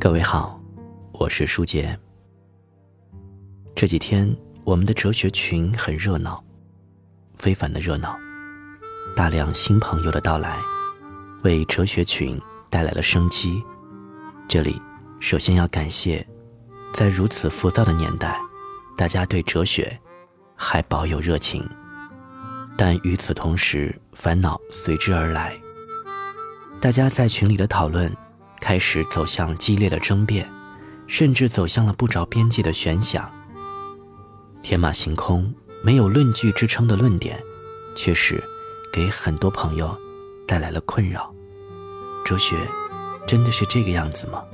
各位好，我是舒杰。这几天我们的哲学群很热闹，非凡的热闹，大量新朋友的到来，为哲学群带来了生机。这里首先要感谢，在如此浮躁的年代，大家对哲学还保有热情，但与此同时，烦恼随之而来。大家在群里的讨论。开始走向激烈的争辩，甚至走向了不着边际的悬想。天马行空、没有论据支撑的论点，确实给很多朋友带来了困扰。哲学真的是这个样子吗？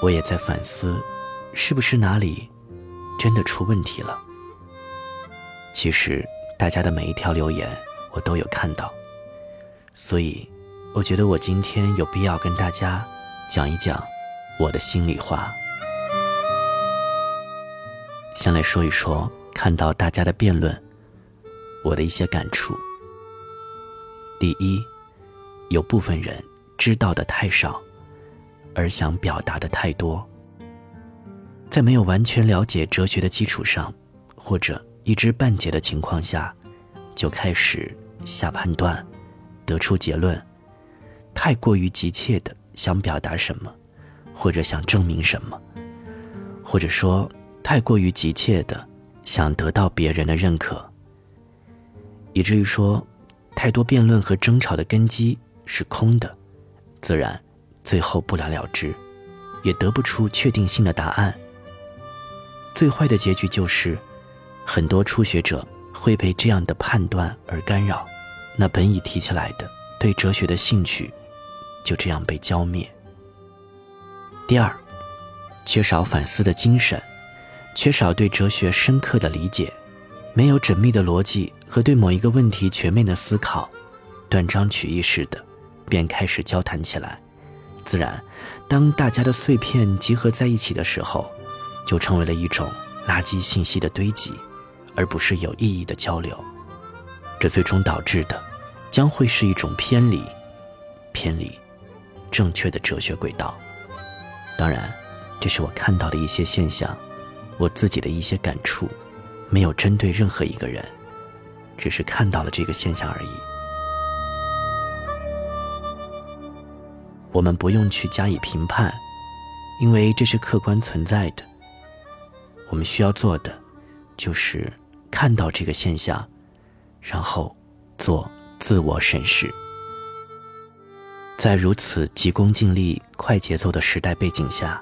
我也在反思，是不是哪里真的出问题了？其实大家的每一条留言我都有看到，所以。我觉得我今天有必要跟大家讲一讲我的心里话。先来说一说看到大家的辩论，我的一些感触。第一，有部分人知道的太少，而想表达的太多，在没有完全了解哲学的基础上，或者一知半解的情况下，就开始下判断，得出结论。太过于急切的想表达什么，或者想证明什么，或者说太过于急切的想得到别人的认可，以至于说太多辩论和争吵的根基是空的，自然最后不了了之，也得不出确定性的答案。最坏的结局就是，很多初学者会被这样的判断而干扰，那本已提起来的对哲学的兴趣。就这样被浇灭。第二，缺少反思的精神，缺少对哲学深刻的理解，没有缜密的逻辑和对某一个问题全面的思考，断章取义似的，便开始交谈起来。自然，当大家的碎片集合在一起的时候，就成为了一种垃圾信息的堆积，而不是有意义的交流。这最终导致的，将会是一种偏离，偏离。正确的哲学轨道。当然，这是我看到的一些现象，我自己的一些感触，没有针对任何一个人，只是看到了这个现象而已。我们不用去加以评判，因为这是客观存在的。我们需要做的，就是看到这个现象，然后做自我审视。在如此急功近利、快节奏的时代背景下，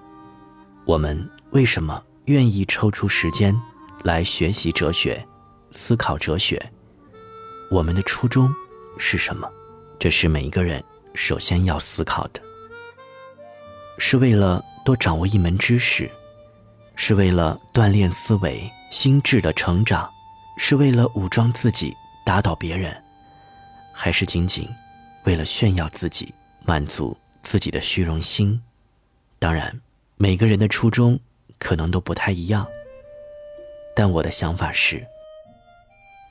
我们为什么愿意抽出时间来学习哲学、思考哲学？我们的初衷是什么？这是每一个人首先要思考的。是为了多掌握一门知识，是为了锻炼思维、心智的成长，是为了武装自己、打倒别人，还是仅仅为了炫耀自己？满足自己的虚荣心，当然，每个人的初衷可能都不太一样。但我的想法是，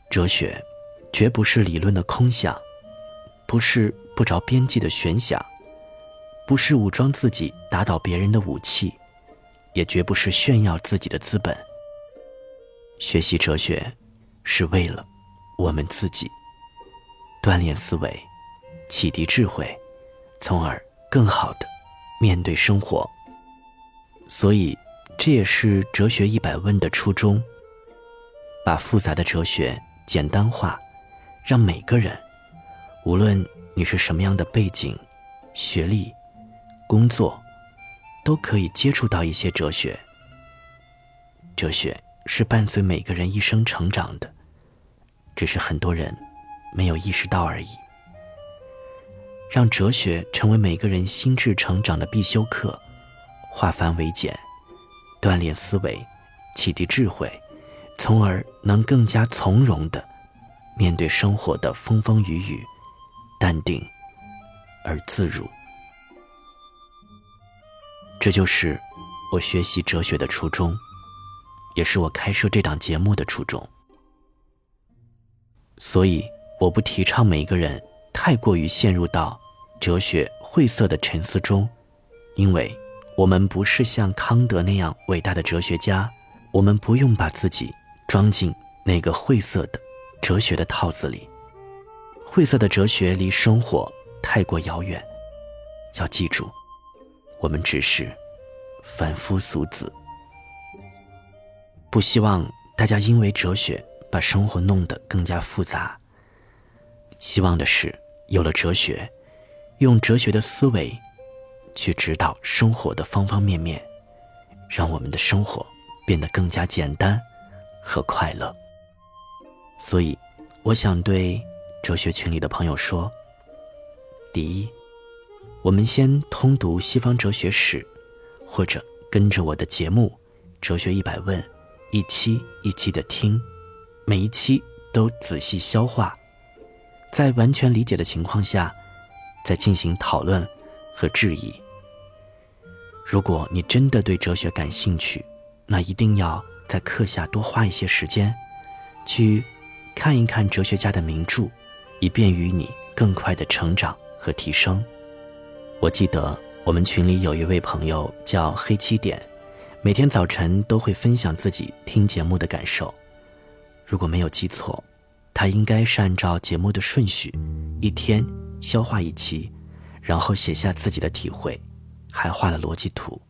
哲学绝不是理论的空想，不是不着边际的悬想，不是武装自己打倒别人的武器，也绝不是炫耀自己的资本。学习哲学，是为了我们自己锻炼思维，启迪智慧。从而更好的面对生活，所以这也是哲学一百问的初衷。把复杂的哲学简单化，让每个人，无论你是什么样的背景、学历、工作，都可以接触到一些哲学。哲学是伴随每个人一生成长的，只是很多人没有意识到而已。让哲学成为每个人心智成长的必修课，化繁为简，锻炼思维，启迪智慧，从而能更加从容的面对生活的风风雨雨，淡定而自如。这就是我学习哲学的初衷，也是我开设这档节目的初衷。所以，我不提倡每一个人。太过于陷入到哲学晦涩的沉思中，因为我们不是像康德那样伟大的哲学家，我们不用把自己装进那个晦涩的哲学的套子里。晦涩的哲学离生活太过遥远，要记住，我们只是凡夫俗子。不希望大家因为哲学把生活弄得更加复杂。希望的是，有了哲学，用哲学的思维去指导生活的方方面面，让我们的生活变得更加简单和快乐。所以，我想对哲学群里的朋友说：第一，我们先通读西方哲学史，或者跟着我的节目《哲学一百问》。一期一期的听，每一期都仔细消化，在完全理解的情况下，再进行讨论和质疑。如果你真的对哲学感兴趣，那一定要在课下多花一些时间，去看一看哲学家的名著，以便于你更快的成长和提升。我记得我们群里有一位朋友叫黑七点。每天早晨都会分享自己听节目的感受。如果没有记错，他应该是按照节目的顺序，一天消化一期，然后写下自己的体会，还画了逻辑图。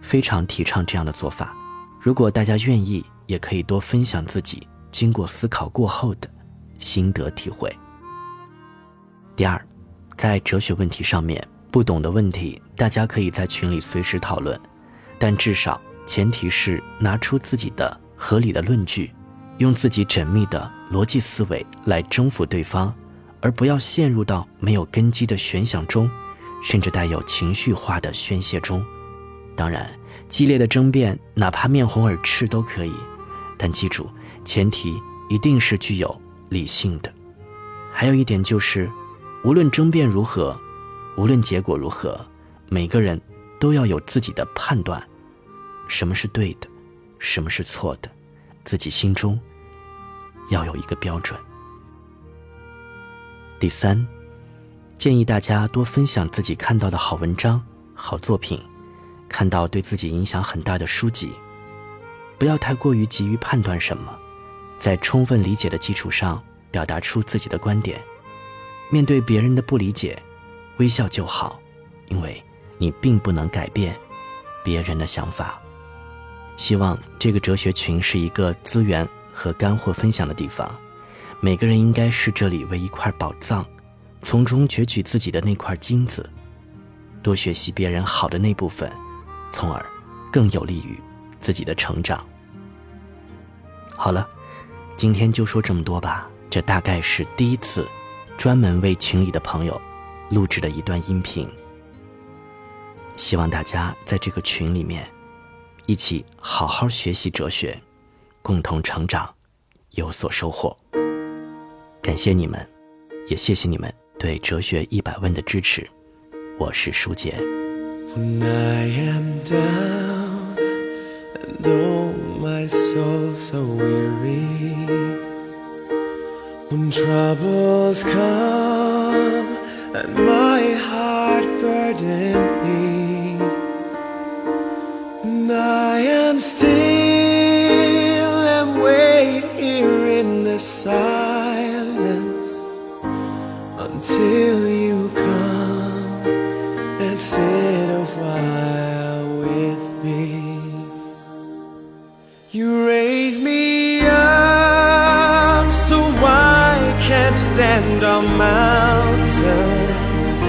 非常提倡这样的做法。如果大家愿意，也可以多分享自己经过思考过后的心得体会。第二，在哲学问题上面不懂的问题，大家可以在群里随时讨论。但至少前提是拿出自己的合理的论据，用自己缜密的逻辑思维来征服对方，而不要陷入到没有根基的悬想中，甚至带有情绪化的宣泄中。当然，激烈的争辩，哪怕面红耳赤都可以，但记住，前提一定是具有理性的。还有一点就是，无论争辩如何，无论结果如何，每个人。都要有自己的判断，什么是对的，什么是错的，自己心中要有一个标准。第三，建议大家多分享自己看到的好文章、好作品，看到对自己影响很大的书籍，不要太过于急于判断什么，在充分理解的基础上表达出自己的观点。面对别人的不理解，微笑就好，因为。你并不能改变别人的想法。希望这个哲学群是一个资源和干货分享的地方，每个人应该视这里为一块宝藏，从中攫取自己的那块金子，多学习别人好的那部分，从而更有利于自己的成长。好了，今天就说这么多吧。这大概是第一次专门为群里的朋友录制的一段音频。希望大家在这个群里面，一起好好学习哲学，共同成长，有所收获。感谢你们，也谢谢你们对哲学一百问的支持。我是舒杰。And I am still the silence until you come and sit a while with me. You raise me up so I can't stand on mountains.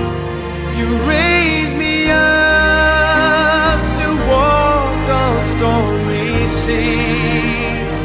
You raise me up. To walk on stormy seas.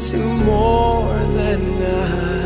to more than I.